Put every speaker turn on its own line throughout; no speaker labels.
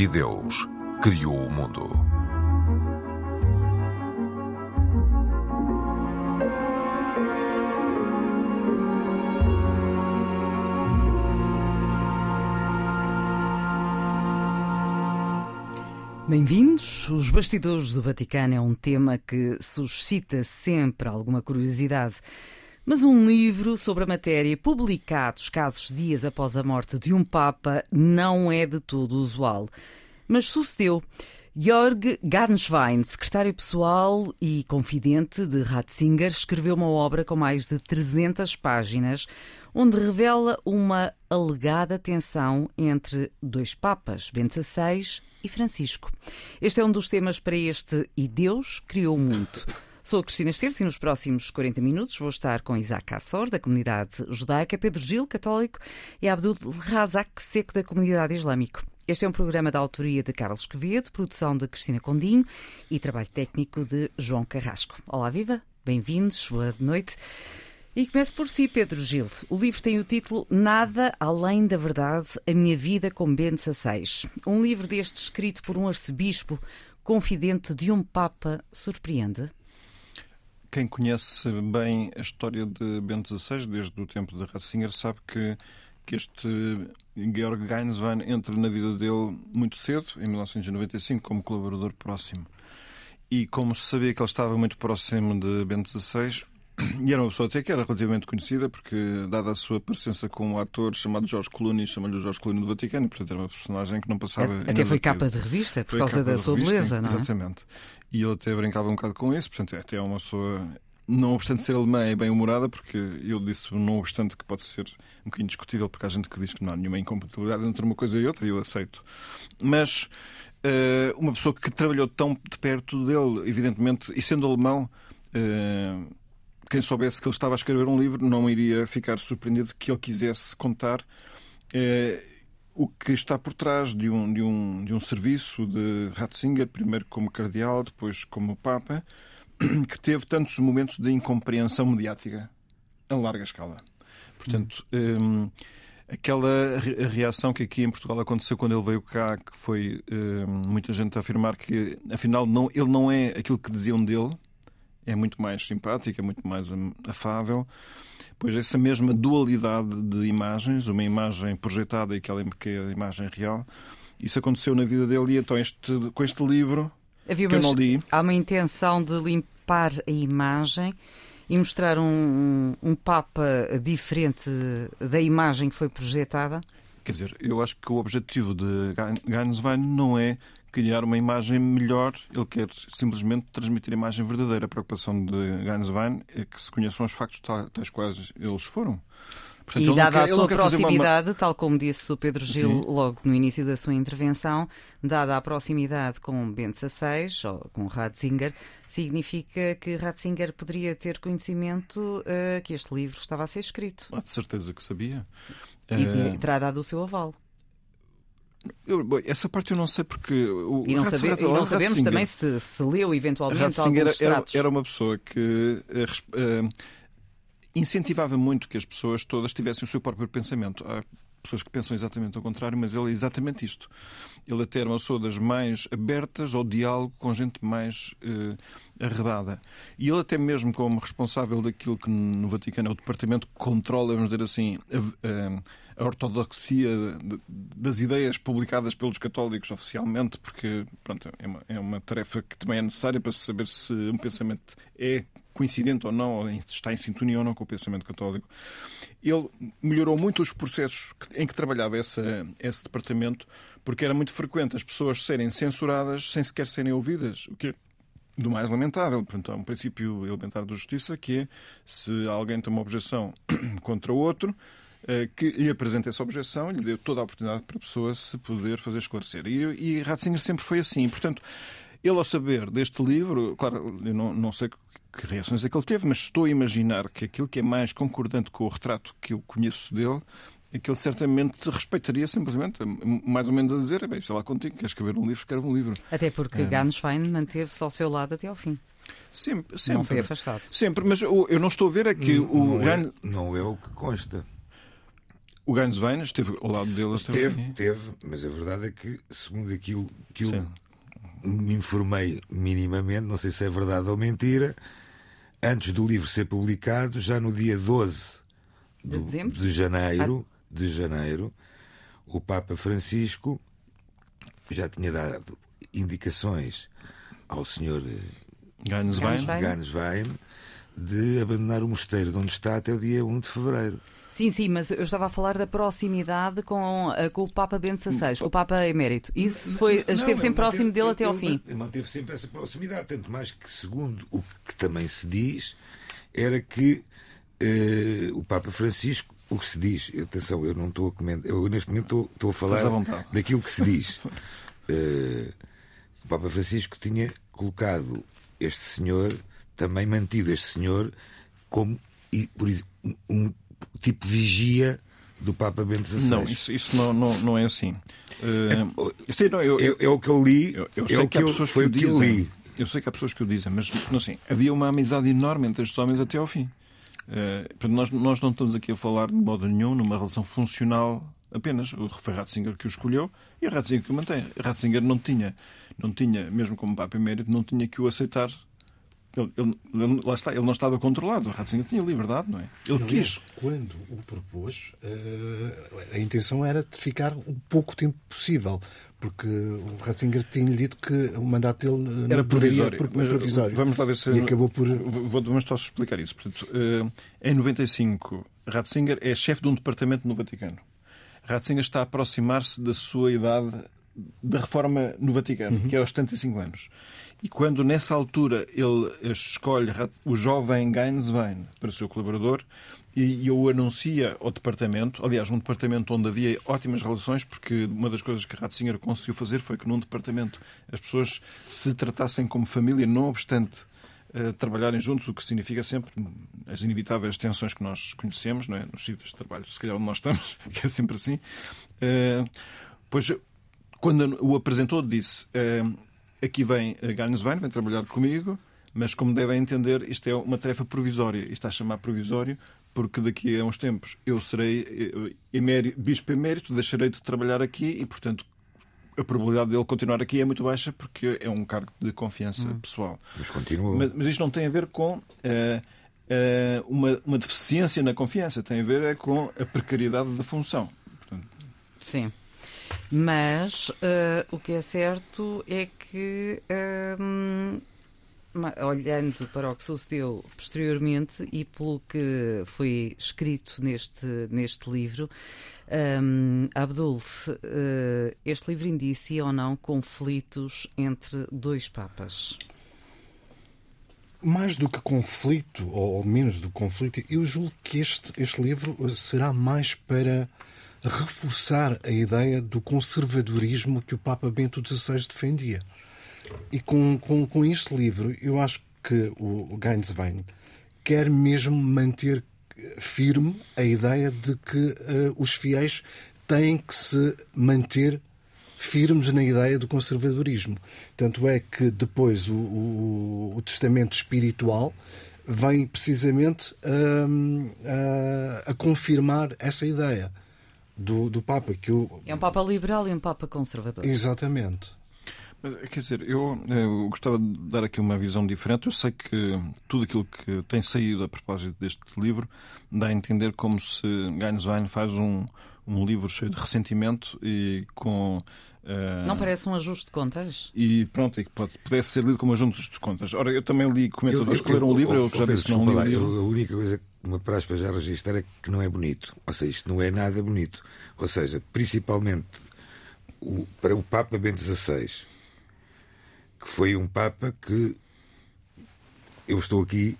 E Deus criou o mundo.
Bem-vindos. Os bastidores do Vaticano é um tema que suscita sempre alguma curiosidade. Mas um livro sobre a matéria, publicado escassos dias após a morte de um Papa, não é de todo usual. Mas sucedeu. Jörg Garnschwein, secretário pessoal e confidente de Ratzinger, escreveu uma obra com mais de 300 páginas, onde revela uma alegada tensão entre dois papas, Bento XVI e Francisco. Este é um dos temas para este E Deus Criou Muito. Sou a Cristina Esteves e nos próximos 40 minutos vou estar com Isaac Assor, da comunidade judaica, Pedro Gil, católico, e Abdul Razak Seco, da comunidade islâmico. Este é um programa da autoria de Carlos Quevedo, produção de Cristina Condinho e trabalho técnico de João Carrasco. Olá, viva! Bem-vindos, boa noite. E começo por si, Pedro Gil. O livro tem o título Nada Além da Verdade, a Minha Vida com Bento XVI. Um livro deste escrito por um arcebispo confidente de um Papa surpreende?
Quem conhece bem a história de Bento XVI, desde o tempo de Ratzinger, sabe que, que este Georg Gainswein entra na vida dele muito cedo, em 1995, como colaborador próximo. E como se sabia que ele estava muito próximo de Bento XVI, e era uma pessoa até que era relativamente conhecida, porque, dada a sua presença com um ator chamado Jorge Clooney, chamam-lhe o Jorge Clooney do Vaticano, portanto era uma personagem que não passava.
Até foi capa de revista, por foi causa da sua revista, beleza, não é?
Exatamente. E ele até brincava um bocado com isso, portanto, até é uma pessoa. Não obstante ser alemã, é bem humorada, porque eu disse, não obstante que pode ser um bocadinho discutível, porque há gente que diz que não há nenhuma incompatibilidade entre uma coisa e outra, e eu aceito. Mas uh, uma pessoa que trabalhou tão de perto dele, evidentemente, e sendo alemão. Uh, quem soubesse que ele estava a escrever um livro não iria ficar surpreendido que ele quisesse contar eh, o que está por trás de um, de, um, de um serviço de Ratzinger, primeiro como cardeal, depois como Papa, que teve tantos momentos de incompreensão mediática a larga escala. Portanto, hum. aquela reação que aqui em Portugal aconteceu quando ele veio cá, que foi hum, muita gente a afirmar que afinal não, ele não é aquilo que diziam dele, é muito mais simpática, é muito mais afável. Pois essa mesma dualidade de imagens, uma imagem projetada e aquela que é a imagem real, isso aconteceu na vida dele e então este, com este livro Havia que eu não li...
Há uma intenção de limpar a imagem e mostrar um, um Papa diferente da imagem que foi projetada?
Quer dizer, eu acho que o objetivo de Gainswein não é criar uma imagem melhor, ele quer simplesmente transmitir a imagem verdadeira. A preocupação de Gainswein é que se conheçam os factos tais quais eles foram.
Portanto, e dada quer, a sua proximidade, uma... tal como disse o Pedro Gil Sim. logo no início da sua intervenção, dada a proximidade com Bento XVI ou com Ratzinger, significa que Ratzinger poderia ter conhecimento uh, que este livro estava a ser escrito.
Ah, de certeza que sabia.
E uh... terá dado o seu aval.
Eu, essa parte eu não sei porque. O,
e não, sabe, e não sabemos também se, se leu eventualmente
Ratzinger
alguns
era, era uma pessoa que uh, incentivava muito que as pessoas todas tivessem o seu próprio pensamento. Há pessoas que pensam exatamente ao contrário, mas ele é exatamente isto. Ele até era uma pessoa das mais abertas ao diálogo com gente mais uh, arredada. E ele até mesmo como responsável daquilo que no Vaticano é o departamento que controla, vamos dizer assim, a, a ortodoxia das ideias publicadas pelos católicos oficialmente, porque pronto, é, uma, é uma tarefa que também é necessária para saber se um pensamento é coincidente ou não, ou está em sintonia ou não com o pensamento católico. Ele melhorou muito os processos em que trabalhava essa, esse departamento, porque era muito frequente as pessoas serem censuradas sem sequer serem ouvidas, o que do mais lamentável. Portanto, há um princípio elementar da justiça que é se alguém tem uma objeção contra outro, eh, que lhe apresenta essa objeção, lhe deu toda a oportunidade para a pessoa se poder fazer esclarecer. E, e Ratzinger sempre foi assim. Portanto, ele, ao saber deste livro, claro, eu não, não sei que reações é que ele teve, mas estou a imaginar que aquilo que é mais concordante com o retrato que eu conheço dele que ele certamente respeitaria simplesmente, mais ou menos a dizer, bem, sei lá contigo, quer escrever um livro, escreve um livro.
Até porque é. Ganswein manteve-se ao seu lado até ao fim.
Sempre, sempre.
Não foi afastado.
Sempre, mas eu não estou a ver é que
não,
o...
Não é, não é o que consta.
o Gaines Wein esteve ao lado dele.
Teve, teve, mas a verdade é que, segundo aquilo que eu me informei minimamente, não sei se é verdade ou mentira, antes do livro ser publicado, já no dia 12 do, de, de janeiro, ah. De janeiro, o Papa Francisco já tinha dado indicações ao senhor Ganswein de abandonar o mosteiro de onde está até o dia 1 de fevereiro.
Sim, sim, mas eu estava a falar da proximidade com, eh, com o Papa Bento XVI, com o Papa Emérito. Isso foi, não, esteve sempre próximo dele até ao fim.
Manteve sempre essa proximidade, tanto mais que, segundo o que também se diz, era que uh, o Papa Francisco, o que se diz, atenção, eu não estou a comentar, eu neste momento estou, estou a falar daquilo que se diz. Uh, o Papa Francisco tinha colocado este senhor, também mantido este senhor, como por, um tipo vigia do Papa Bento XVI.
Não, isso, isso não, não, não é assim. Uh, sei,
não, eu, é, é, o que eu li.
Eu, eu é sei que, há pessoas que, o dizem. Eu, li. eu sei que há pessoas que o dizem, mas assim, havia uma amizade enorme entre estes homens até ao fim. Uh, nós, nós não estamos aqui a falar de modo nenhum numa relação funcional apenas. Foi Ratzinger que o escolheu e a Ratzinger que o mantém. Ratzinger não tinha, não tinha, mesmo como Papa Emérito, não tinha que o aceitar ele, ele, lá está, ele não estava controlado. O Ratzinger tinha liberdade, não é? Ele quis.
Quando o propôs, uh, a intenção era de ficar o pouco tempo possível, porque o Ratzinger tinha-lhe dito que o mandato dele
era provisório. Por, mas, provisório. Vamos lá ver se.
E acabou por.
Vou, vamos só explicar isso. Portanto, uh, em 95, Ratzinger é chefe de um departamento no Vaticano. Ratzinger está a aproximar-se da sua idade da reforma no Vaticano, uhum. que é aos 75 anos. E quando nessa altura ele escolhe o jovem Gainswein para seu colaborador e, e o anuncia ao departamento, aliás, um departamento onde havia ótimas relações, porque uma das coisas que Ratzinger conseguiu fazer foi que num departamento as pessoas se tratassem como família, não obstante uh, trabalharem juntos, o que significa sempre as inevitáveis tensões que nós conhecemos, não é? nos sítios de trabalho, se calhar onde nós estamos, que é sempre assim. Uh, pois quando o apresentou, disse: uh, Aqui vem a Garneswein, vem trabalhar comigo, mas como devem entender, isto é uma tarefa provisória. Isto está a chamar provisório porque daqui a uns tempos eu serei emérito, bispo emérito, deixarei de trabalhar aqui e, portanto, a probabilidade dele continuar aqui é muito baixa porque é um cargo de confiança hum. pessoal.
Mas continua.
Mas, mas, isto não tem a ver com uh, uh, uma, uma deficiência na confiança, tem a ver é com a precariedade da função. Portanto...
Sim. Mas uh, o que é certo é que, uh, olhando para o que sucedeu posteriormente e pelo que foi escrito neste, neste livro, um, Abdul, uh, este livro indicia ou não conflitos entre dois papas?
Mais do que conflito, ou menos do que conflito, eu julgo que este, este livro será mais para reforçar a ideia do conservadorismo que o Papa Bento XVI defendia. E com, com, com este livro, eu acho que o Gainswein quer mesmo manter firme a ideia de que uh, os fiéis têm que se manter firmes na ideia do conservadorismo. Tanto é que depois o, o, o testamento espiritual vem precisamente uh, uh, a confirmar essa ideia do, do Papa. Que o...
É um Papa liberal e um Papa conservador.
Exatamente.
Mas, quer dizer, eu, eu, gostava de dar aqui uma visão diferente. Eu sei que tudo aquilo que tem saído a propósito deste livro dá a entender como se Gainswein faz um, um livro cheio de ressentimento e com
Uh, não parece um ajuste de contas?
E pronto, e que pode, pudesse ser lido como ajuste de contas. Ora, eu também li comentadores que leram um livro, eu, eu, já disse que não li.
Lá, a única coisa que me apraz para já registrar é que não é bonito. Ou seja, isto não é nada bonito. Ou seja, principalmente o, para o Papa Bento XVI, foi um Papa que eu estou aqui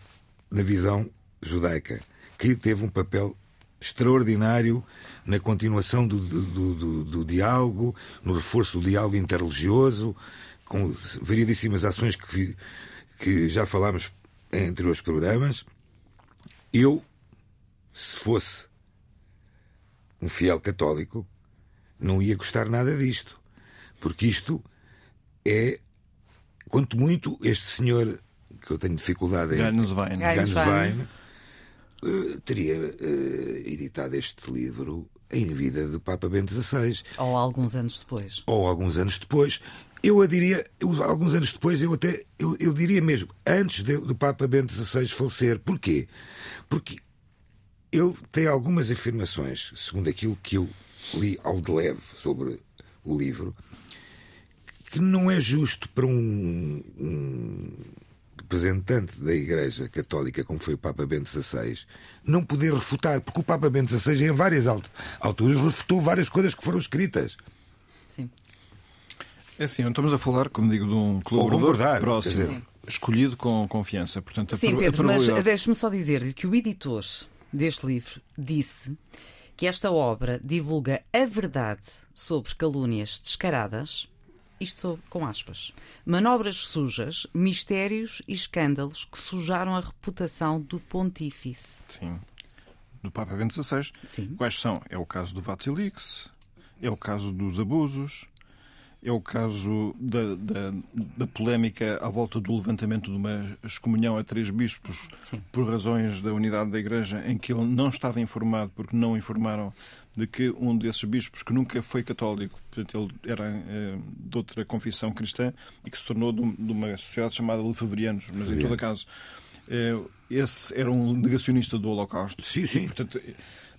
na visão judaica, que teve um papel extraordinário na continuação do, do, do, do, diálogo, no reforço do diálogo interreligioso, com variedíssimas ações que, que já falámos entre os programas. Eu, se fosse um fiel católico, não ia gostar nada disto. Porque isto é, quanto muito, este senhor que eu tenho dificuldade em.
Ganswein.
Ganswein uh, teria uh, editado este livro em vida do Papa Bento XVI.
Ou alguns anos depois.
Ou alguns anos depois. Eu a diria, eu, alguns anos depois, eu até eu, eu diria mesmo, antes de, do Papa Bento XVI falecer. Porquê? Porque ele tem algumas afirmações, segundo aquilo que eu li ao de leve sobre o livro, que não é justo para um, um representante da Igreja Católica, como foi o Papa Bento XVI, não poder refutar, porque o Papa Bento XVI, em várias alturas, refutou várias coisas que foram escritas.
Sim.
É assim, não estamos a falar, como digo, de um colaborador próximo,
dizer...
escolhido com confiança. Portanto,
Sim, Pedro, mas deixe-me só dizer-lhe que o editor deste livro disse que esta obra divulga a verdade sobre calúnias descaradas isto com aspas, manobras sujas, mistérios e escândalos que sujaram a reputação do pontífice.
Sim. Do Papa Bento XVI.
Sim.
Quais são? É o caso do Vatilix, é o caso dos abusos, é o caso da, da, da, polémica à volta do levantamento de uma excomunhão a três bispos
Sim.
por razões da unidade da Igreja, em que ele não estava informado porque não informaram de que um desses bispos, que nunca foi católico, portanto, ele era eh, de outra confissão cristã e que se tornou de, uma sociedade chamada Lefebvrianos, mas em todo caso, eh, esse era um negacionista do Holocausto.
Sim, sim.
E, portanto,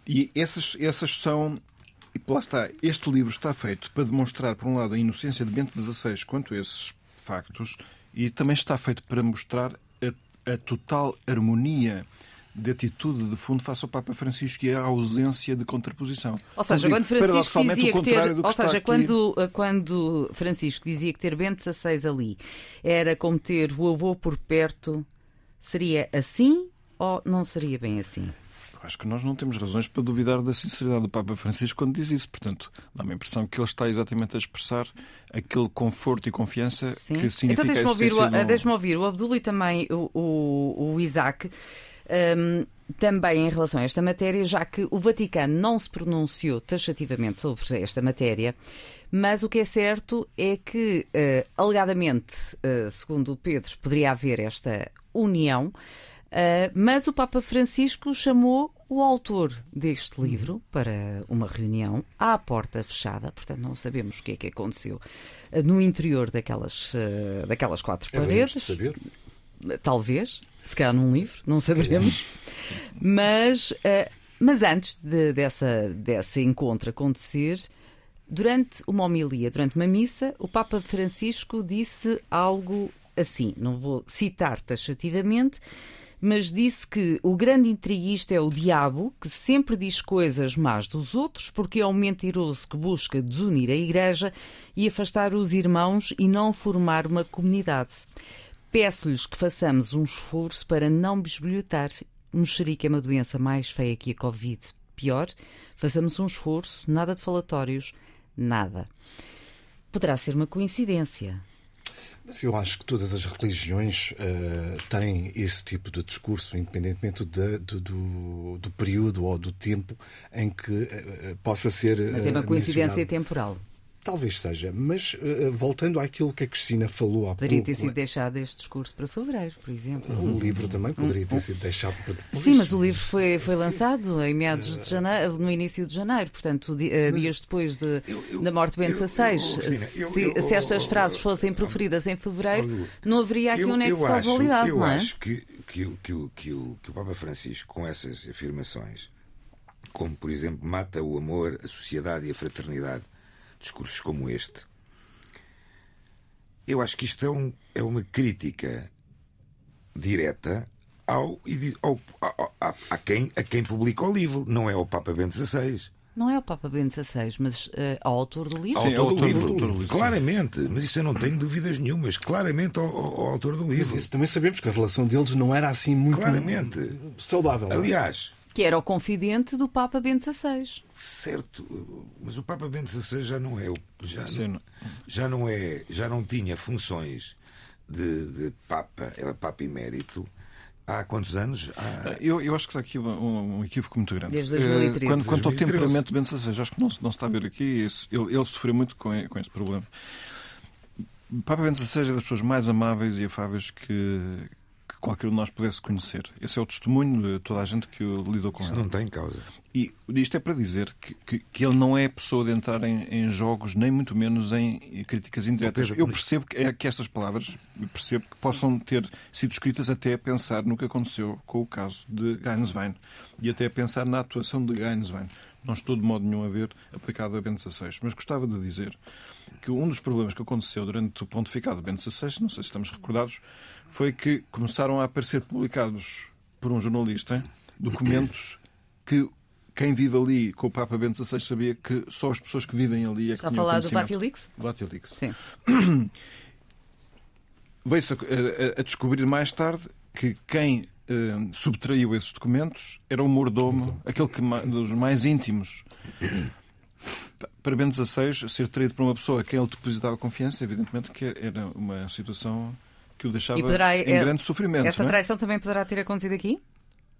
e essas, essas são. E lá está, este livro está feito para demonstrar, por um lado, a inocência de Bento XVI quanto a esses factos, e também está feito para mostrar a, a total harmonia de atitude de fundo face ao Papa Francisco e a ausência de contraposição.
Ou seja, quando Francisco dizia que ter, ou seja, quando, aqui... quando Francisco dizia que ter Bento XVI ali era como ter o avô por perto, seria assim ou não seria bem assim?
Acho que nós não temos razões para duvidar da sinceridade do Papa Francisco quando diz isso. Portanto, dá-me a impressão que ele está exatamente a expressar aquele conforto e confiança
Sim.
que significa
então, deixa-me ouvir,
o,
deixa ouvir o Abdul e também o, o, o Isaac um, também em relação a esta matéria, já que o Vaticano não se pronunciou taxativamente sobre esta matéria, mas o que é certo é que, uh, alegadamente, uh, segundo Pedro, poderia haver esta união, uh, mas o Papa Francisco chamou o autor deste livro para uma reunião à porta fechada, portanto não sabemos o que é que aconteceu no interior daquelas, daquelas quatro
é
paredes.
Saber.
Talvez, se calhar num livro, não saberemos. Mas, uh, mas antes de, dessa, desse encontro acontecer, durante uma homilia, durante uma missa, o Papa Francisco disse algo assim, não vou citar taxativamente, mas disse que o grande intriguista é o diabo, que sempre diz coisas más dos outros, porque é um mentiroso que busca desunir a Igreja e afastar os irmãos e não formar uma comunidade. Peço-lhes que façamos um esforço para não bisbilhotar. Mexerico é uma doença mais feia que a Covid. Pior, façamos um esforço, nada de falatórios, nada. Poderá ser uma coincidência.
Mas eu acho que todas as religiões uh, têm esse tipo de discurso, independentemente de, de, do, do, período ou do tempo em que uh, possa ser.
Mas é uma coincidência temporal.
Talvez seja, mas uh, voltando àquilo que a Cristina falou há
poderia
pouco...
ter sido deixado este discurso para fevereiro, por exemplo.
O livro também poderia ter sido deixado para depois.
Sim, mas o livro foi, foi lançado em meados de janeiro, no início de janeiro, portanto, dias depois de, eu, eu, da morte de Bento XVI. Se, se, estas frases fossem proferidas em fevereiro, não haveria aqui um nexo de causalidade,
eu
não é?
Eu acho que, que, que, que, o, que o Papa Francisco, com essas afirmações, como, por exemplo, mata o amor, a sociedade e a fraternidade, discursos como este, eu acho que isto é, um, é uma crítica direta ao, ao, ao, a, a, quem, a quem publica o livro, não é ao Papa Bento XVI.
Não é o Papa Bento XVI, mas uh, ao autor do livro.
Sim, ao autor, do, livro, do livro, claramente. Mas isso eu não tenho dúvidas nenhumas. Claramente ao, ao, autor do livro.
Mas isso também sabemos que a relação deles não era assim muito
claramente.
saudável.
Aliás,
que era o confidente do Papa Bento XVI.
Certo, mas o Papa Bento XVI já não é já não, já não é já não tinha funções de, de Papa, era Papa emérito. Há quantos anos? Há...
Eu, eu acho que está aqui um, um equívoco muito grande.
Desde 2013.
Quando, quanto ao temperamento de Bento XVI, acho que não, não se está a ver aqui. Ele, ele sofreu muito com, com este problema. Papa Bento XVI é das pessoas mais amáveis e afáveis que, qualquer um de nós pudesse conhecer. Esse é o testemunho de toda a gente que lidou com
Isso
ele.
não tem causa.
E isto é para dizer que, que, que ele não é pessoa de entrar em, em jogos, nem muito menos em críticas indiretas. Eu percebo que, é, que estas palavras percebo que possam ter sido escritas até a pensar no que aconteceu com o caso de Gainswein e até a pensar na atuação de Gainswein. Não estou de modo nenhum a ver aplicado a Bento XVI, mas gostava de dizer que um dos problemas que aconteceu durante o pontificado de Bento XVI, não sei se estamos recordados, foi que começaram a aparecer publicados por um jornalista documentos que quem vive ali com o Papa Bento XVI sabia que só as pessoas que vivem ali é que
Está a
tinham
falar do. Vatilix?
Vatilix.
Sim.
Veio-se a, a- a descobrir mais tarde que quem eh, subtraiu esses documentos era o mordomo, aquele que dos mais íntimos. Pa- Para Bento XVI, ser traído por uma pessoa a quem ele depositava confiança, evidentemente que era uma situação que o deixava
E poderá-
em
é-
grande sofrimento.
Essa
não é?
traição também poderá ter acontecido aqui?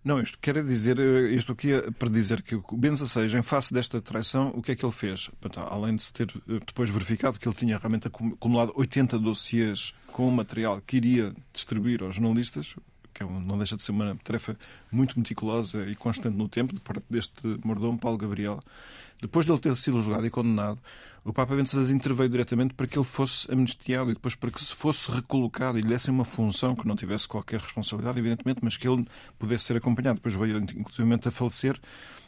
Não, isto quer dizer, eh, isto aqui é para dizer que o Bento XVI, em face desta traição, o que é que ele fez? Portanto, além de se ter eh, depois verificado que ele tinha realmente acu- acumulado 80 dossiês com material que iria distribuir aos jornalistas, que é não deixa de ser uma tarefa muito meticulosa e constante no tempo, de parte deste mordomo, Paulo Gabriel. Depois de ele ter sido julgado e condenado, o Papa Bento XVI interveio diretamente para que ele fosse amnistiado e depois para que se fosse recolocado e lhe dessem uma função que não tivesse qualquer responsabilidade, evidentemente, mas que ele pudesse ser acompanhado. Depois veio, inclusive, a falecer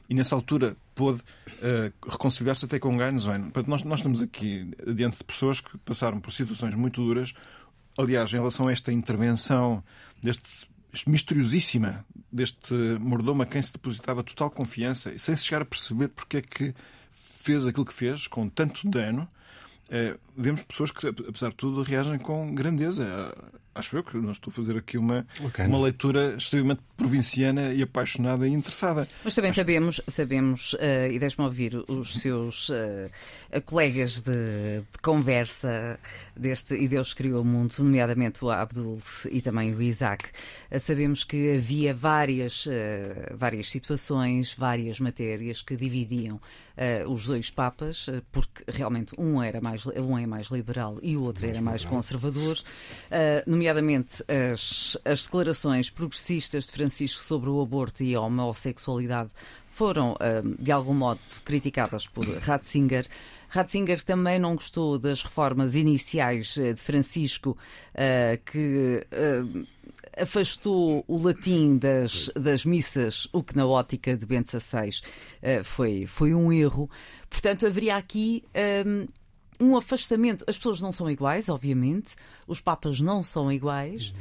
e, nessa altura, pôde eh, reconciliar-se até com Gainswein. Portanto, nós, nós estamos aqui diante de pessoas que passaram por situações muito duras. Aliás, em relação a esta intervenção deste este misteriosíssima deste mordomo a quem se depositava total confiança sem se chegar a perceber porque é que fez aquilo que fez com tanto dano, eh, vemos pessoas que, apesar de tudo, reagem com grandeza. Acho eu que não estou a fazer aqui uma,
Ok.
uma leitura extremamente provinciana e apaixonada e interessada.
Mas também sabemos, sabemos eh, e deixe-me ouvir os seus eh, colegas de, de conversa deste E Deus Criou o Mundo, nomeadamente o Abdul e também o Isaac. Eh, sabemos que havia várias, várias situações, várias matérias que dividiam os dois papas, porque realmente um, era mais, um é mais liberal e o outro era mais conservador, eh, nomeadamente as, as declarações progressistas de Francisco sobre o aborto e a homossexualidade foram, eh, de algum modo, criticadas por Ratzinger. Ratzinger também não gostou das reformas iniciais eh, de Francisco, eh, que eh, afastou o latim das, das missas, o que na ótica de Bento XVI eh, foi, foi um erro. Portanto, haveria aqui hum, um afastamento. As pessoas não são iguais, obviamente, os papas não são iguais.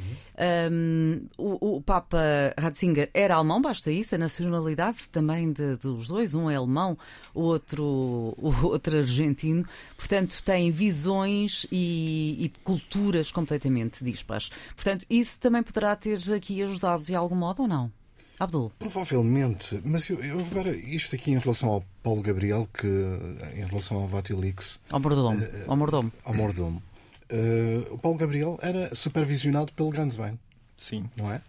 Hum, o, o Papa Ratzinger era alemão, basta isso, a nacionalidade também de- dos dois, um é alemão, o outro, o outro argentino. Portanto, têm visões e, e culturas completamente dispares. Portanto, isso também poderá ter aqui ajudado de algum modo ou não? Abdul.
Provavelmente, mas eu, eu agora, isto aqui em relação ao Paulo Gabriel, que em relação ao Vatilix,
Ao mordomo. Ao mordomo.
ao mordomo, eh, o Paulo Gabriel era supervisionado pelo Ganswein,
Sim.
não é?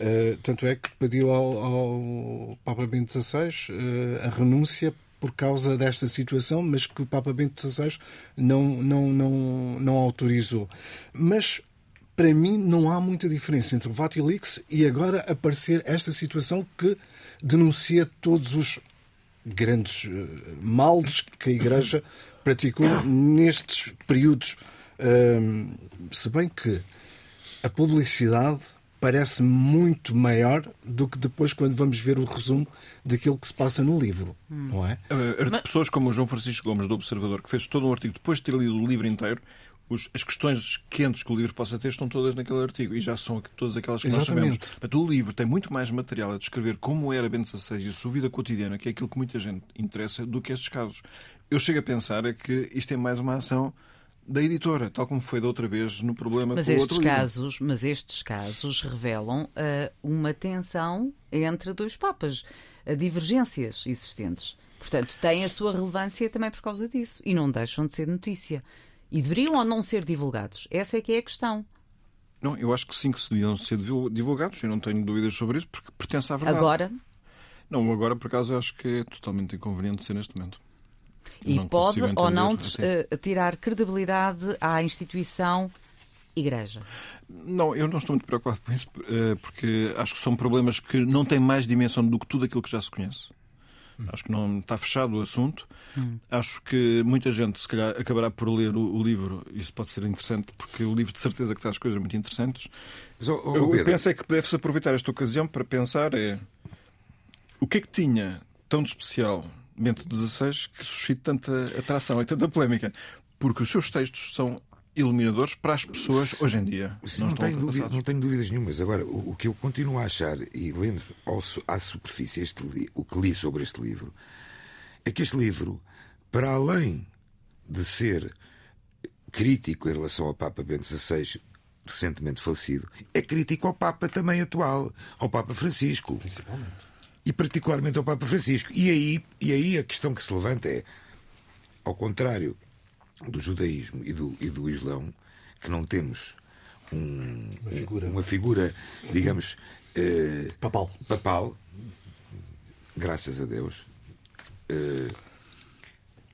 Eh, tanto é que pediu ao, ao Papa Bento XVI eh, a renúncia por causa desta situação, mas que o Papa Bento XVI não, não, não, não autorizou. Mas para mim não há muita diferença entre o Vatilix e agora aparecer esta situação que denuncia todos os grandes eh, males que a Igreja praticou nestes períodos. Ahm, se bem que a publicidade parece muito maior do que depois quando vamos ver o resumo daquilo que se passa no livro, não é?
Uh, Pessoas como o João Francisco Gomes, do Observador, que fez todo um artigo depois de ter lido o livro inteiro, os- as questões quentes que o livro possa ter estão todas naquele artigo e já são todas aquelas que nós
Exatamente.
sabemos. Portanto, o livro tem muito mais material a descrever como era Bento XVI e a sua vida cotidiana, que é aquilo que muita gente interessa, do que estes casos. Eu chego a pensar é que isto é mais uma ação da editora, tal como foi da outra vez no problema
Mas
com o
estes
outro livro.
casos, mas estes casos revelam ah, uma tensão entre dois papas, ah, divergências existentes. Portanto, têm a sua relevância também por causa disso e não deixam de ser notícia. E deveriam ou não ser divulgados? Essa é que é a questão.
Não, eu acho que sim, que se deviam ser divul- divulgados, eu não tenho dúvidas sobre isso, porque pertence à verdade.
Agora,
Não, agora por acaso eu acho que é totalmente inconveniente ser neste momento.
e
Não
pode ou não ah, tirar credibilidade à instituição igreja?
Não, eu não estou muito preocupado com isso, eh, porque acho que são problemas que não têm mais dimensão do que tudo aquilo que já se conhece. Acho que não está fechado o assunto. Hum. Acho que muita gente, se calhar, acabará por ler o, o, livro. Isso pode ser interessante, porque o livro de certeza que traz coisas muito interessantes. Mas, oh, oh, eu penso é que deve-se aproveitar esta ocasião para pensar é o que é que tinha tão de especial Bento XVI que suscita tanta atração e tanta polémica? Porque os seus textos são iluminadores para as pessoas hoje em dia.
Não, não, tenho dúvida, não, tenho dúvidas nenhumas. Agora, o, o, que eu continuo a achar, e lendo ao, à superfície este, o que li sobre este livro, é que este livro, para além de ser crítico em relação ao Papa Bento XVI, recentemente falecido, é crítico ao Papa também atual, ao Papa Francisco. Principalmente. E particularmente ao Papa Francisco. E aí, e aí a questão que se levanta é, ao contrário do judaísmo e do, e do islão, que não temos um, uma, figura. uma figura, digamos, uh,
papal.
papal, graças a Deus. Uh,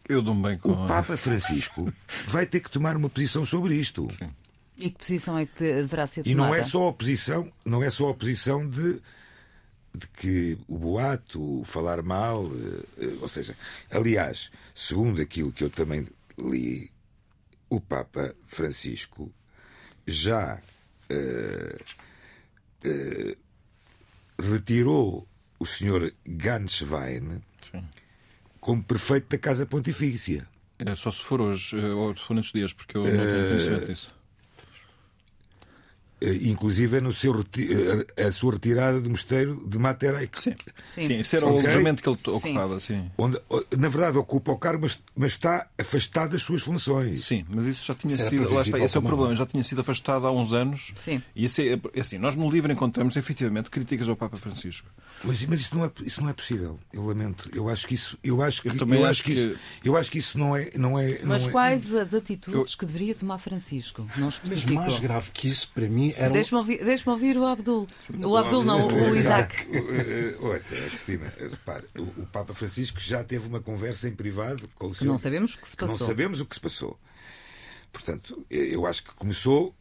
eu dou bem com
O Papa Francisco vai ter que tomar uma posição sobre isto.
Sim. E que posição é que deverá ser tomada?
E não é só a posição, não é só a posição de, de que o boato, o falar mal, uh, ou seja, aliás, segundo aquilo que eu também li o Papa Francisco já uh, uh, retirou o senhor Ganswein como prefeito da Casa Pontifícia.
É só se for hoje, eh, ou se for nestes dias, porque eu não tenho conhecimento disso.
Eh, inclusive no seu, eh, a sua retirada do mosteiro de Materei.
Sim, sim. sim esse era o alojamento que ele ocupava. Sim.
Onde, na verdade, ocupa o cargo, mas, mas está afastado das suas funções.
Sim, mas isso já tinha sido. Lá está, esse é o problema. Já tinha sido afastado há uns anos.
Sim.
E esse é, é assim, nós no livro encontramos efetivamente críticas ao Papa Francisco.
Mas, mas isso, não é, isso não é possível. Eu lamento. Eu acho que isso. Eu acho que, eu também eu acho que, que, isso, eu acho que isso não é. Não é
mas
não
é- quais é... as atitudes eu... que deveria tomar Francisco? Não especificou.
Mas mais grave que isso, para mim, era.
Deixa-me ouvir, deixa ouvir, o Abdul. O Abdul, não, o Isaac.
Ouça, Cristina, repare, o Papa Francisco já teve uma conversa em privado com o senhor.
Que não sabemos o que se passou.
Não sabemos o que se passou. Portanto, eu acho que começou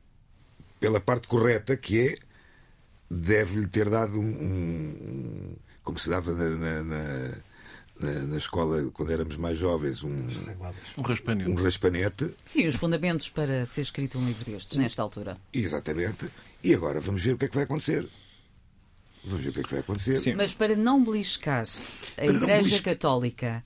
pela parte correta, que é deve-lhe ter dado um, um, como se dava na, na, na, na, escola quando éramos mais jovens um,
um raspanete.
um raspanete.
Sim, os fundamentos para ser escrito um livro destes, nesta altura.
Exatamente. E agora vamos ver o que é que vai acontecer. Vamos ver o que é que vai acontecer.
Sim. Mas para não beliscar a para Igreja beliscar... Católica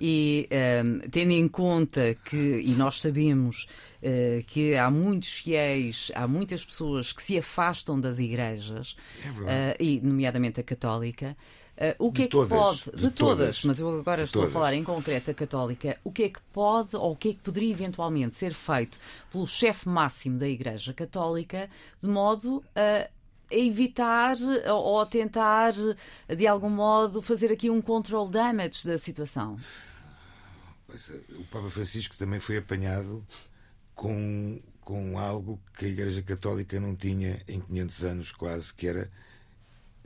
e um, ehm, tendo em conta que, e nós sabemos uh, que há muitos fiéis, há muitas pessoas que se afastam das igrejas,
é uh,
e nomeadamente a Católica. Uh, o que de é que todas, pode, de, de todas, todas, mas eu agora estou todas. a falar em concreto a católica, o que é que pode ou o que é que poderia eventualmente ser feito pelo chefe máximo da Igreja Católica de modo a evitar ou a tentar de algum modo fazer aqui um control damage da situação?
O Papa Francisco também foi apanhado com, com algo que a Igreja Católica não tinha em 500 anos quase, que era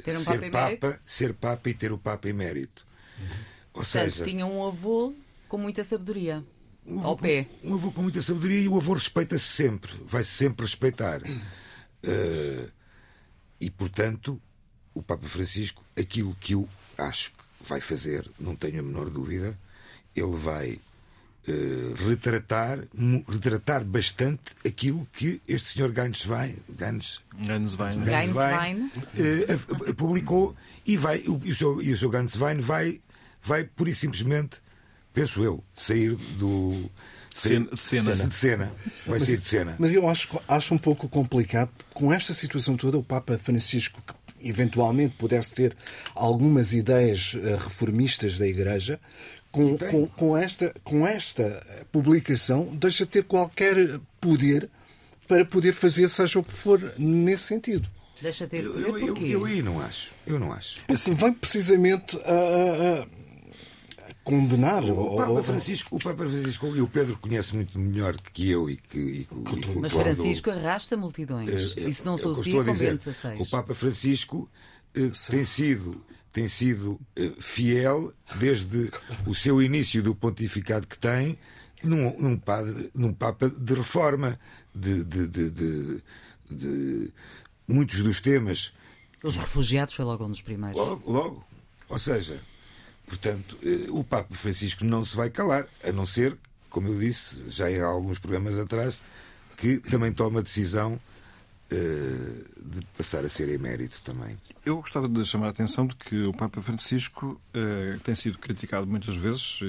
ter um
ser
Papa,
Papa ser Papa e ter o Papa emérito.
Uhum. Ou Portanto, seja, tinha um avô com muita sabedoria.
Um
avô, ao pé.
Um avô com muita sabedoria e o avô respeita-se sempre, vai-se sempre respeitar. Uh, e, portanto, o Papa Francisco, aquilo que eu acho que vai fazer, não tenho a menor dúvida, ele vai uh, retratar, retratar bastante aquilo que este senhor Ganswein,
Ganswein,
uh, publicou e, vai, o, e, o seu, e o seu Ganswein vai, vai pura e simplesmente, penso eu, sair do.
Sair, de cena.
De cena. Vai mas, sair de cena.
Mas eu acho, acho um pouco complicado, com esta situação toda, o Papa Francisco, que eventualmente pudesse ter algumas ideias eh, reformistas da Igreja, com, com, com, esta, com esta publicação, deixa de ter qualquer poder para poder fazer seja o que for nesse sentido.
Deixa de ter poder
eu, eu, eu, aí não acho. Eu não acho.
Porque vem precisamente a, a condenar.
O, o Papa Francisco, o Papa Francisco e o Pedro conhece muito melhor que eu e que. E,
e, Mas Francisco arrasta multidões. É, Isso não se associa com Bento XVI.
O Papa Francisco eh, tem sido tem sido eh, fiel desde o seu início do pontificado que tem num, num, padre, num Papa de reforma, de, de, de, de, muitos dos temas.
Os refugiados foi logo um dos primeiros.
Logo, logo. Ou seja, portanto, eh, o Papa Francisco não se vai calar, a não ser, como eu disse já em alguns programas atrás, que também toma a decisão de passar a ser emérito também.
Eu gostava de chamar a atenção de que o Papa Francisco uh, tem sido criticado muitas vezes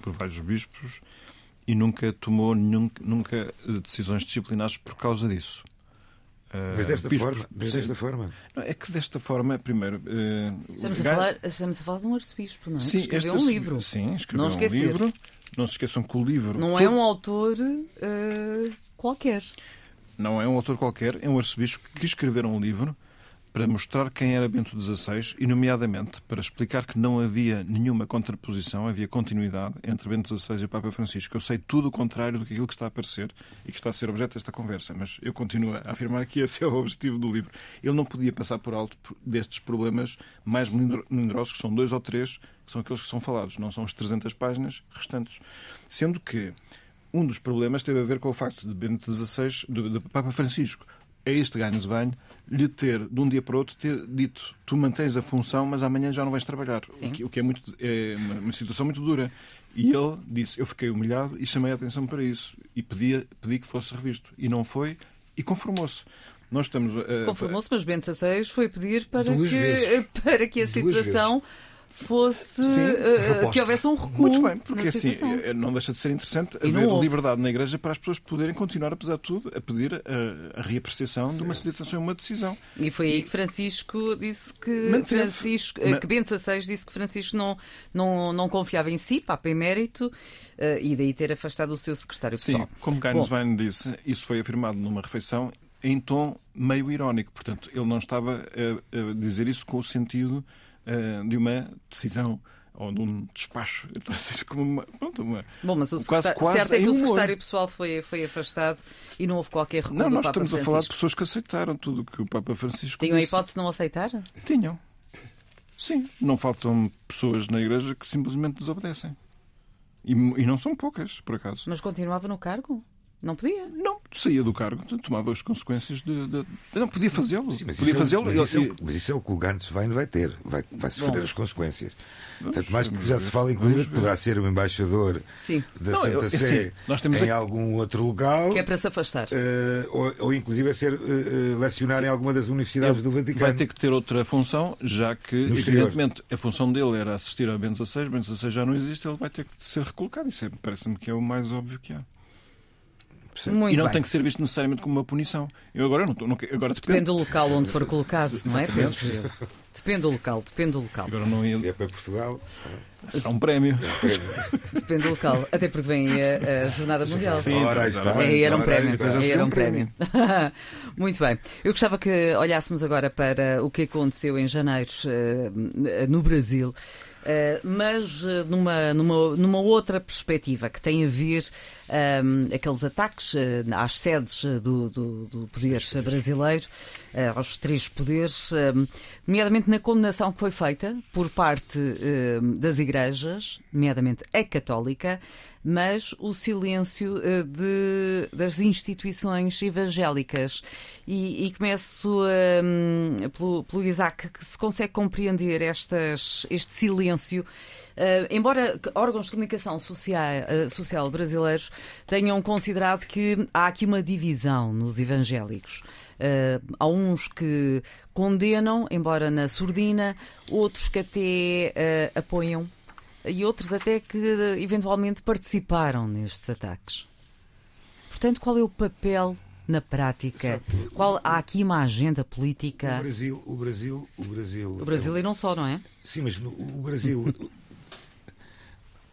por vários bispos e nunca tomou nunca, nunca decisões disciplinares por causa disso.
Mas desta bispos, forma? Mas desta forma?
Não, é que desta forma, primeiro.
Uh, estamos, a falar, estamos a falar de um arcebispo, não é?
Sim,
escreveu
este,
um livro.
Sim, escreveu não um livro. Não se esqueçam que o livro.
Não todo... é um autor uh, qualquer.
Não é um autor qualquer, é um arcebispo que escreveu um livro para mostrar quem era Bento XVI e, nomeadamente, para explicar que não havia nenhuma contraposição, havia continuidade entre Bento XVI e o Papa Francisco. Eu sei tudo o contrário do que aquilo que está a aparecer e que está a ser objeto desta conversa, mas eu continuo a afirmar que esse é o objetivo do livro. Ele não podia passar por alto destes problemas mais melindrosos, que são dois ou três, que são aqueles que são falados, não são as 300 páginas restantes. Sendo que um dos problemas teve a ver com o facto de Bento XVI, do, do Papa Francisco, a este Gainswein lhe ter, de um dia para o outro, ter dito tu mantens a função, mas amanhã já não vais trabalhar. O que, o que, é, muito, é uma, uma, situação muito dura. E ele disse, eu fiquei humilhado e chamei a atenção para isso. E pedi, pedi que fosse revisto. E não foi, e conformou-se. Nós estamos. Uh,
Conformou-se, mas Bento XVI foi pedir para que, para que a situação vezes fosse Sim, uh, que houvesse um recuo.
Muito bem, porque assim eh, não deixa de ser interessante e haver liberdade na Igreja para as pessoas poderem continuar, apesar de tudo, a pedir a, a reapreciação Sim. de uma situação e uma decisão.
E foi aí que Francisco disse que Manteve, Francisco, que Bento XVI disse que Francisco não, não, não confiava em si, Papa Emérito, uh, e daí ter afastado o seu secretário pessoal.
Sim, como Gainswein disse, isso foi afirmado numa refeição em tom meio irónico. Portanto, ele não estava a, a dizer isso com o sentido de uma decisão ou de um despacho. Então, como uma, pronto, uma,
Bom, mas o quase, quase certo é que o secretário pessoal foi, foi afastado e não houve qualquer recuo
Não, nós
estamos
Francisco. a falar de pessoas que aceitaram tudo o que o Papa Francisco
Tinham
disse.
a hipótese de não aceitar?
Tinham. Sim, não faltam pessoas na Igreja que simplesmente desobedecem. E, e não são poucas, por acaso.
Mas continuava no cargo? Não podia?
Não, saía do cargo, tomava as consequências de. de... Não, podia fazê-lo. Podia fazê-lo.
Mas, isso é, mas isso é o que o Gantz vai, vai ter, vai, vai sofrer Bom, as consequências. Tanto mais que já se fala, inclusive, poderá ser o embaixador Sim. da não, Santa Sé em a... algum outro local.
Que é para se afastar. Uh,
ou, ou, inclusive, a ser uh, lecionar em alguma das universidades do Vaticano.
Vai ter que ter outra função, já que, no evidentemente, exterior. a função dele era assistir a Bento XVI, Bento XVI já não existe, ele vai ter que ser recolocado. Isso é, parece-me que é o mais óbvio que há. Muito e não bem. tem que ser visto necessariamente como uma punição. Eu agora não estou. Não, agora
depende. depende do local onde for colocado, não é? Depende do local, depende do local.
Agora não ia... Se é para Portugal.
Será um prémio.
Depende do local. Até porque vem a, a Jornada Mundial.
Sim, Ora,
está. Aí era um prémio. Aí era um prémio. Muito bem. Eu gostava que olhássemos agora para o que aconteceu em janeiro eh, no Brasil. Uh, mas uh, numa, numa, numa outra perspectiva que tem a ver um, aqueles ataques uh, às sedes do, do, do poder brasileiro, aos três poderes, nomeadamente na condenação que foi feita por parte das igrejas, nomeadamente a católica, mas o silêncio de, das instituições evangélicas. E, e começo um, pelo, pelo Isaac, que se consegue compreender estas, este silêncio. Uh, embora órgãos de comunicação social, uh, social, brasileiros tenham considerado que há aqui uma divisão nos evangélicos. Uh, há uns que condenam, embora na surdina, outros que até apoiam e outros até que eventualmente participaram nestes ataques. Portanto, qual é o papel na prática? Qual há aqui uma agenda política?
O Brasil, o Brasil, o Brasil.
O Brasil é e não só, não é?
Sim, mas o Brasil,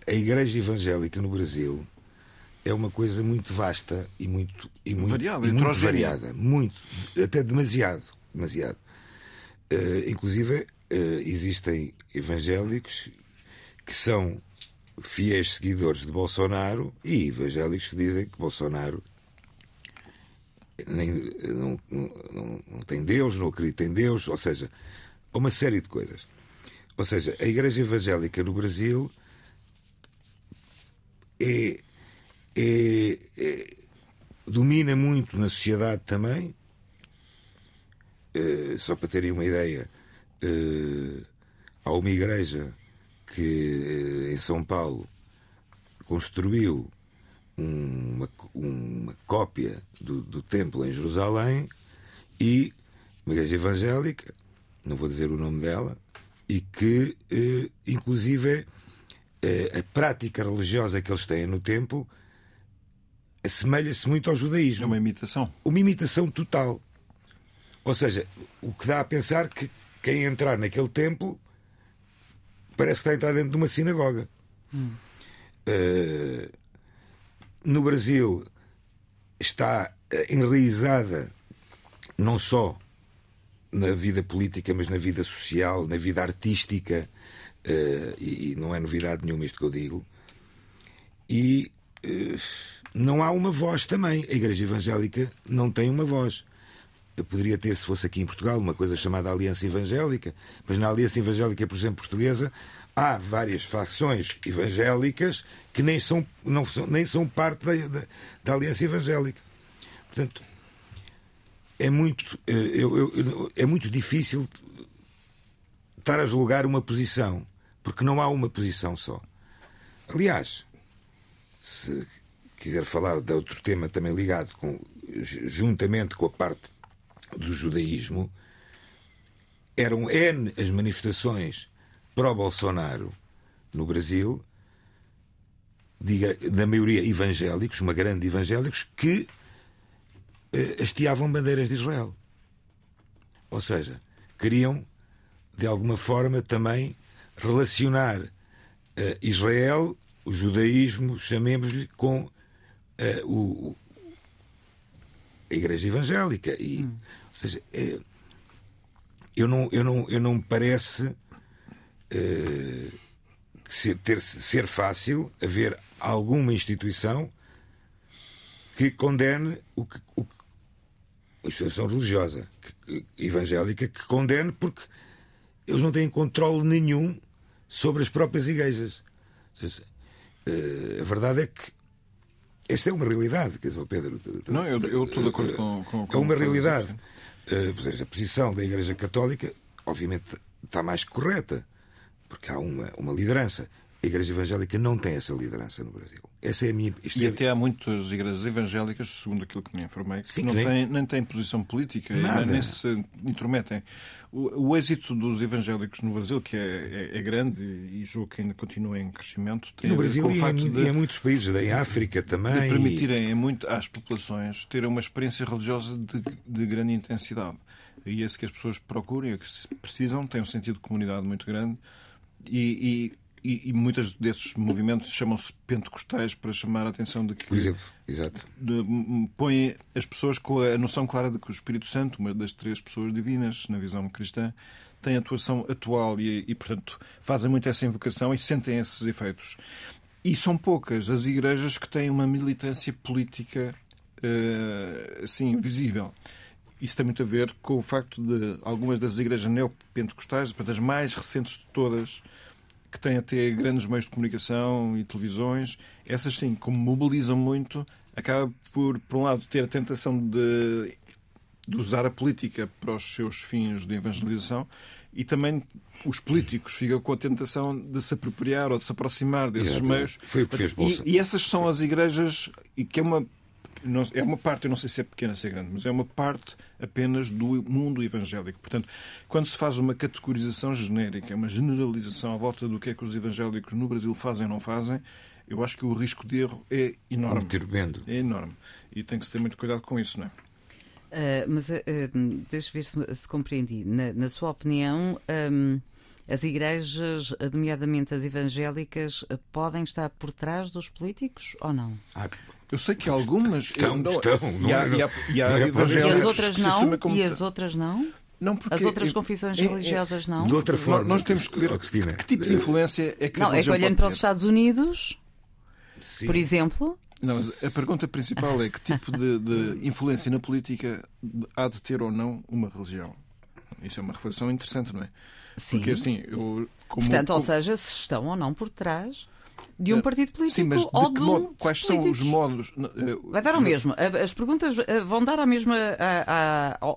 a Igreja Evangélica no Brasil é uma coisa muito vasta e muito e muito, variada, e muito variada, muito até demasiado, demasiado. Uh, inclusive uh, existem evangélicos que são fiéis seguidores de Bolsonaro e evangélicos que dizem que Bolsonaro nem, não, não, não tem Deus, não acredita em Deus, ou seja, uma série de coisas. Ou seja, a Igreja Evangélica no Brasil é, é, é, domina muito na sociedade também. Eh, só para terem uma ideia, eh, há uma igreja que eh, em São Paulo construiu uma, uma cópia do, do templo em Jerusalém e uma igreja evangélica, não vou dizer o nome dela, e que, inclusive, a prática religiosa que eles têm no templo assemelha-se muito ao judaísmo.
É uma imitação.
Uma imitação total. Ou seja, o que dá a pensar que quem entrar naquele templo parece que está a entrar dentro de uma sinagoga. Hum. Uh, no Brasil está enraizada não só na vida política, mas na vida social, na vida artística, e, e, não é novidade nenhuma isto que eu digo. E uh, não há uma voz também. A Igreja Evangélica não tem uma voz. Eu poderia ter, se fosse aqui em Portugal, uma coisa chamada Aliança Evangélica, mas na Aliança Evangélica, por exemplo, portuguesa, há várias facções evangélicas que nem são, não nem são parte da, da, da Aliança Evangélica. Portanto, é muito, eh, eu, eu, é muito difícil estar a julgar uma posição, porque não há uma posição só. Aliás, se quiser falar de outro tema também ligado com, juntamente com a parte do judaísmo, eram N as manifestações pró-Bolsonaro no Brasil, da maioria evangélicos, uma grande evangélicos, que eh, hasteavam bandeiras de Israel. Ou seja, queriam, de alguma forma, também relacionar eh, Israel, o judaísmo, chamemos-lhe, com uh, o, a Igreja Evangélica. E, hum. Ou seja, é, eu, não, eu, não, eu não me parece uh, ser, ter, ser fácil haver alguma instituição que condene o que. O, a instituição religiosa que, evangélica que condene porque eles não têm controle nenhum sobre as próprias igrejas. Seja, uh, a verdade é que esta é uma realidade, quer dizer, Pedro.
Não, eu, eu estou de acordo com. com, com
é uma realidade. Uh, a posição da Igreja Católica, obviamente, está mais correta, porque há uma, uma liderança. A Igreja Evangélica não tem essa liderança no Brasil. Essa é a minha.
E é... até há muitas igrejas evangélicas, segundo aquilo que me informei, que Sim, não nem... Têm, nem têm posição política, Nada. nem se intrometem. O, o, êxito dos evangélicos no Brasil, que é, é, é grande e julgo que ainda continua em crescimento,
tem no Brasil e, de, em muitos países, em África também. De
permitirem e... muito, às populações terem uma experiência religiosa de, de grande intensidade. E esse que as pessoas procuram e que precisam, tem um sentido de comunidade muito grande. e, e e, e muitos desses movimentos chamam-se pentecostais para chamar a atenção de que.
Por exemplo, exato.
Põem as pessoas com a noção clara de que o Espírito Santo, uma das três pessoas divinas na visão cristã, tem atuação atual e, e, portanto, fazem muito essa invocação e sentem esses efeitos. E são poucas as igrejas que têm uma militância política uh, assim, visível. Isso tem muito a ver com o facto de algumas das igrejas neopentecostais, das mais recentes de todas, que têm até grandes meios de comunicação e televisões, essas sim, como mobilizam muito, acaba por, por um lado, ter a tentação de, de usar a política para os seus fins de evangelização e também os políticos ficam com a tentação de se apropriar ou de se aproximar desses Exatamente. meios.
Foi o que fez Bolsa.
E, e essas são as igrejas, e que é uma não, é uma parte, eu não sei se é pequena, se é grande, mas é uma parte apenas do mundo evangélico. Portanto, quando se faz uma categorização genérica, uma generalização à volta do que é que os evangélicos no Brasil fazem ou não fazem, eu acho que o risco de erro é enorme. É enorme. E tem que se ter muito cuidado com isso, não é?
Uh, mas uh, deixa ver se, se compreendi. Na, na, sua opinião, um, as igrejas, nomeadamente as evangélicas, podem estar por trás dos políticos ou não?
Ah, eu sei que algumas
estão, não, estão, não,
e, há,
é, e, há, e, há
é e as outras não? Como... E as outras não? Não, porque As outras confissões é, religiosas não?
De outra forma.
Nós temos que ver que, que tipo de influência é que
Não, é que olhando para os Estados Unidos, Sim. por exemplo.
Não, a pergunta principal é que tipo de, de, influência na política há de ter ou não uma religião? Isso é uma reflexão interessante, não é?
Sim.
Porque assim, eu.
Como, Portanto, como... ou seja, se estão ou não por trás De um partido político
Sim, mas de
ou de um
Quais são os modos? eh,
Vai dar ao mesmo. As perguntas eh, vão dar à mesma, a- a- ao,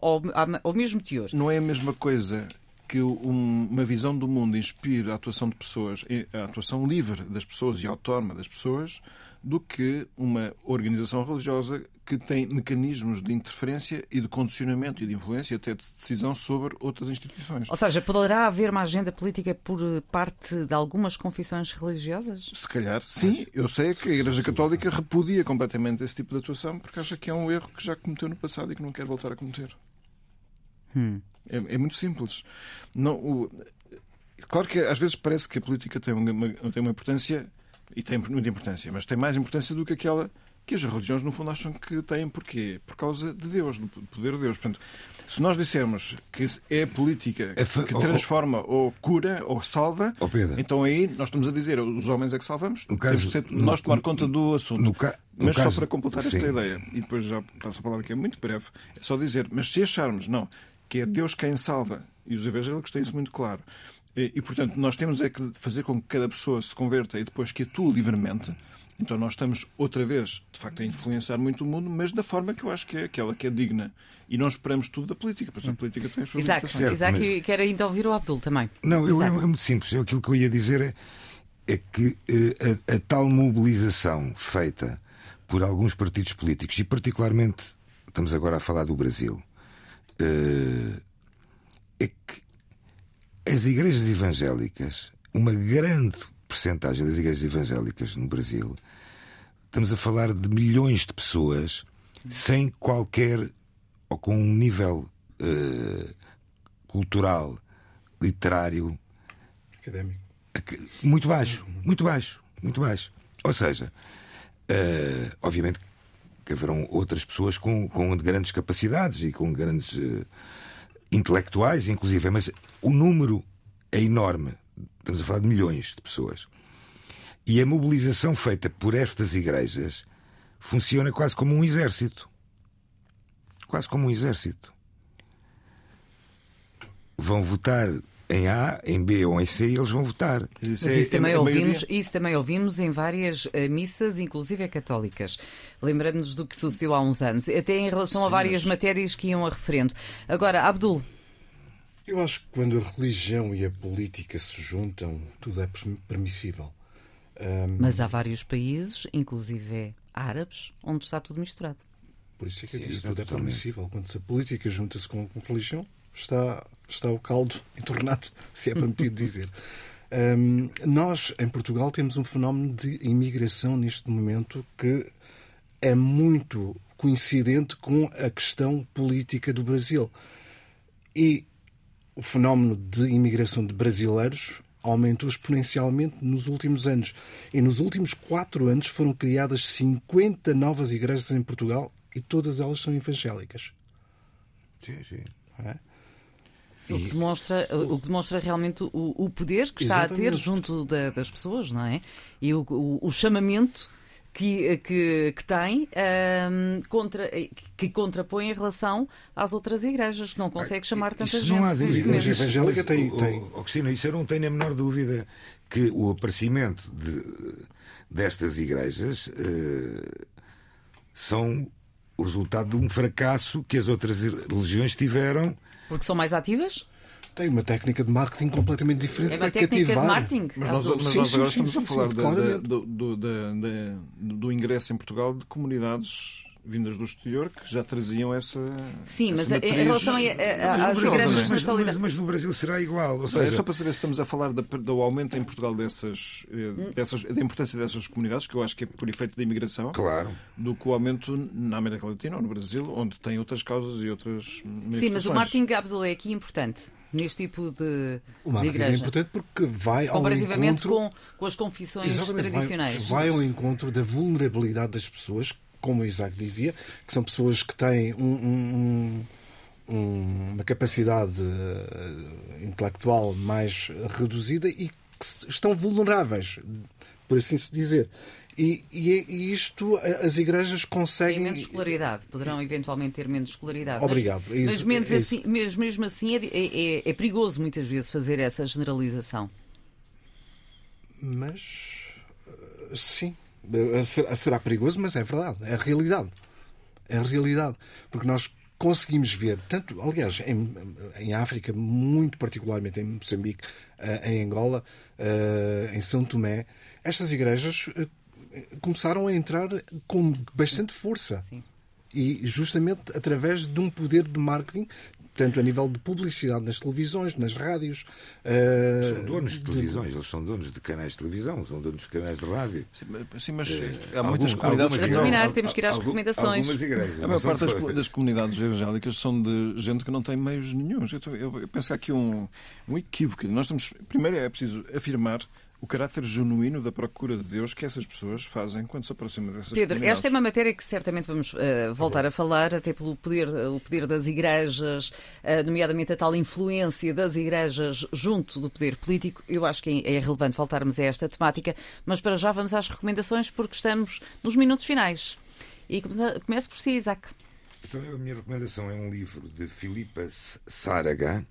ao- mesmo teor.
Não é a mesma coisa que um- uma visão do mundo inspire a atuação de pessoas, eh, a atuação livre das pessoas e autónoma das pessoas, do que uma organização religiosa que tem mecanismos de interferência e de condicionamento e de influência, até de decisão sobre outras instituições.
Ou seja, poderá haver uma agenda política por parte de algumas confissões religiosas?
Se calhar, sim. Eu sei que a Igreja Católica repudia completamente esse tipo de atuação porque acha que é um erro que já cometeu no passado e que não quer voltar a cometer. É, é muito simples. Não, o- claro que às vezes parece que a política tem uma, uma- tem uma importância, e tem muita importância, mas tem mais importância do que aquela que as religiões, no fundo, acham que têm. Porquê? Por causa de Deus, do poder de Deus. Portanto, se nós dissermos que é a política que transforma ou cura ou salva,
Oh, Pedro.
então aí nós estamos a dizer os homens é que salvamos,
No caso-
temos
no-
nós tomar conta do assunto.
no ca- no
mas
caso-
só para completar esta
sim.
ideia, e depois já passo a palavra que é muito breve, é só dizer, mas se acharmos, não, que é Deus quem salva, e os evangélicos têm isso muito claro, e, e, portanto nós temos é que fazer com que cada pessoa se converta e depois que atue livremente, então nós estamos outra vez, de facto, a influenciar muito o mundo, mas da forma que eu acho que é aquela que é digna. E não esperamos tudo da política, porque a política tem as suas
Isaac,
limitações.
Certo,
Isaac
mas-
quer ainda ouvir o Abdul também.
Não, eu, é, é muito simples. Eu, aquilo que eu ia dizer é, é que eh, a, a tal mobilização feita por alguns partidos políticos, e particularmente estamos agora a falar do Brasil, eh, é que as igrejas evangélicas, uma grande percentagem das igrejas evangélicas no Brasil, estamos a falar de milhões de pessoas sem qualquer ou com um nível eh, cultural, literário
Académico.
muito baixo, muito baixo, muito baixo. Ou seja, eh, obviamente que haverão outras pessoas com, com grandes capacidades e com grandes eh, intelectuais, inclusive, mas o número é enorme. Estamos a falar de milhões de pessoas. E a mobilização feita por estas igrejas funciona quase como um exército. Quase como um exército. Vão votar em A, em B ou em C eles vão votar.
Mas isso
Mas
é-
isso também,
é a
ouvimos, isso também ouvimos em várias eh, missas, inclusive católicas. Lembramos-nos do que sucedeu há uns anos, até em relação a
Sim,
várias
mas-
matérias que iam a referendo. Agora, Abdul,
Eu acho que quando a religião e a política se juntam, tudo é perm- permissível. Ahm,
mas há vários países, inclusive árabes, onde está tudo misturado.
Por isso é que eu disse tudo é permissível. Quando a política junta-se com a religião, está, está o caldo entornado, se é permitido dizer. Hum, nós, em Portugal, temos um fenómeno de imigração neste momento que é muito coincidente com a questão política do Brasil. E o fenómeno de imigração de brasileiros aumentou exponencialmente nos últimos anos. E nos últimos quatro anos foram criadas 50 novas igrejas em Portugal e todas elas são evangélicas.
Sim, sim.
é?
O que demonstra, o que demonstra realmente o, o poder que está a ter
Exatamente.
junto da- das pessoas, não é? E o, o- o chamamento que, que, que tem ahm, contra, que contrapõe em relação às outras igrejas, que não consegue chamar tanta
Isso
gente.
não há dúvida.
Mas evangélica tem- tem-
oh, Cristina, isso eu não tenho a menor dúvida que o aparecimento de- destas igrejas eh, são o resultado de um fracasso que as outras religiões tiveram.
Porque são mais ativas?
Tem uma técnica de marketing completamente diferente
É
para
uma técnica de
cativar.
marketing.
Mas nós, mas
Sim,
nós
sim,
agora
sim,
estamos
sim,
a falar
sim,
da- do- da- da- do ingresso em Portugal de comunidades vindas do exterior que já traziam essa.
Sim, mas
essa
em- em
matriz
relação
Mas no
às
Brasil-
igrejas
mas- mas- mas no Brasil será igual. Ou
é
seja,
só para saber se estamos a falar da- do aumento em Portugal dessas, eh, dessas, da importância dessas comunidades, que eu acho que é por efeito da imigração,
claro.
do que o aumento na América Latina ou no Brasil, onde tem outras causas e outras.
Sim, mas o marketing Abdul é aqui importante, neste tipo de,
O
de
é
igreja.
importante porque vai ao
Comparativamente
encontro...
com, com as confissões
Exatamente, vai-
tradicionais.
Vai, ao encontro da vulnerabilidade das pessoas, como o Isaac dizia, que são pessoas que têm um- um- um- um- uma capacidade eh, intelectual mais reduzida e que estão vulneráveis, por assim se dizer. E, e- e isto as igrejas conseguem.
menos escolaridade, poderão eventualmente ter menos escolaridade.
Obrigado.
Mas,
É
mas
isso- é isso.
assim, mesmo, mesmo assim é, é- é perigoso muitas vezes fazer essa generalização.
Mas Sim. Uh, será perigoso, mas é verdade. É a realidade. É a realidade. Porque nós conseguimos ver, tanto, aliás, em, em África, muito particularmente em Moçambique, uh, em Angola, uh, em São Tomé, estas igrejas começaram a entrar com bastante força. Sim. E justamente através de um poder de marketing tanto a nível de publicidade nas televisões, nas rádios.
Uh, são donos de televisões, de... eles são donos de canais de televisão, são donos de canais de rádio.
Sim, sim mas uh, há muitas comunidades.
Para terminar, temos que ir às recomendações.
Algumas igrejas.
A maior parte das, das, comunidades evangélicas são de gente que não tem meios nenhums. Eu, eu, eu penso que há aqui um, um equívoco. Nós temos, primeiro é preciso afirmar o caráter genuíno da procura de Deus que essas pessoas fazem quando se aproximam dessas
Pedro, esta é uma matéria que certamente vamos uh, voltar a falar, até pelo poder, o poder das igrejas, uh, nomeadamente a tal influência das igrejas junto do poder político. Eu acho que é relevante voltarmos a esta temática, mas para já vamos às recomendações porque estamos nos minutos finais. E começo por si, Isaac.
Então, a minha recomendação é um livro de Filipa Saraga,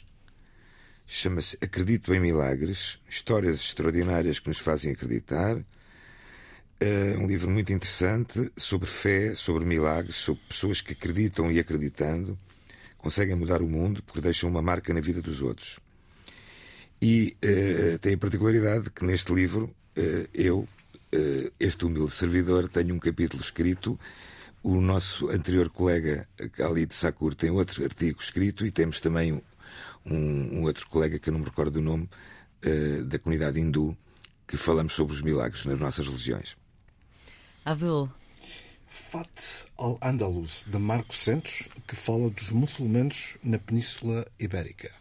Chama-se Acredito em Milagres, histórias extraordinárias que nos fazem acreditar. É um livro muito interessante sobre fé, sobre milagres, sobre pessoas que acreditam e acreditando conseguem mudar o mundo porque deixam uma marca na vida dos outros. E uh, tem a particularidade que neste livro uh, eu, este humilde servidor, tenho um capítulo escrito. O nosso anterior colega, Khalid Sakur, tem outro artigo escrito e temos também um, um outro colega que eu não me recordo do nome, uh, da comunidade hindu, que falamos sobre os milagres nas nossas religiões.
Abdul.
Fat al-Andalus, de Marcos Santos, que fala dos muçulmanos na Península Ibérica.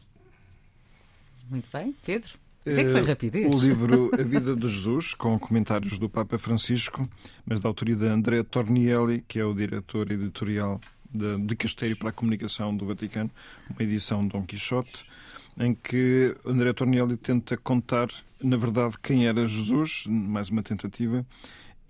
Muito bem. Pedro? Sei que foi eh, rapidez.
O livro A Vida de Jesus, com comentários do Papa Francisco, mas da autoria de André Tornielli, que é o diretor editorial de, de Casteiro para a Comunicação do Vaticano, uma edição de Dom Quixote, em que André Tornielli tenta contar, na verdade, quem era Jesus, mais uma tentativa,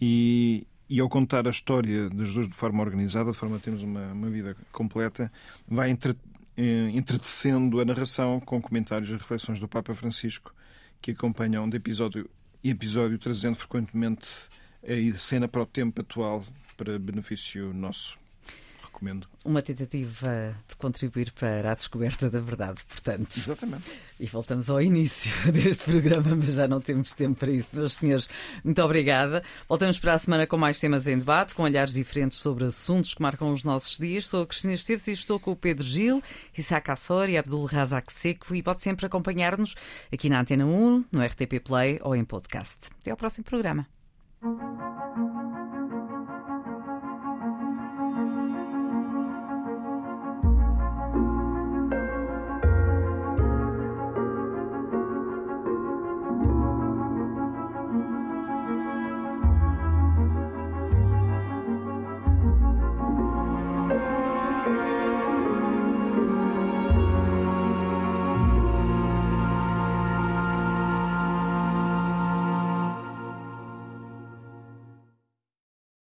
e, e ao contar a história de Jesus de forma organizada, de forma a termos uma, uma vida completa, vai entre, eh, entretecendo a narração com comentários e reflexões do Papa Francisco, que acompanham de episódio e episódio, trazendo frequentemente a cena para o tempo atual, para benefício nosso recomendo.
Uma tentativa de contribuir para a descoberta da verdade, portanto.
Exatamente.
E voltamos ao início deste programa, mas já não temos tempo para isso. Meus senhores, muito obrigada. Voltamos para a semana com mais temas em debate, com olhares diferentes sobre assuntos que marcam os nossos dias. Sou a Cristina Esteves e estou com o Pedro Gil, Isaac Assor e Abdul Razak Seco e pode sempre acompanhar-nos aqui na Antena 1, no RTP Play ou em podcast. Até ao próximo programa.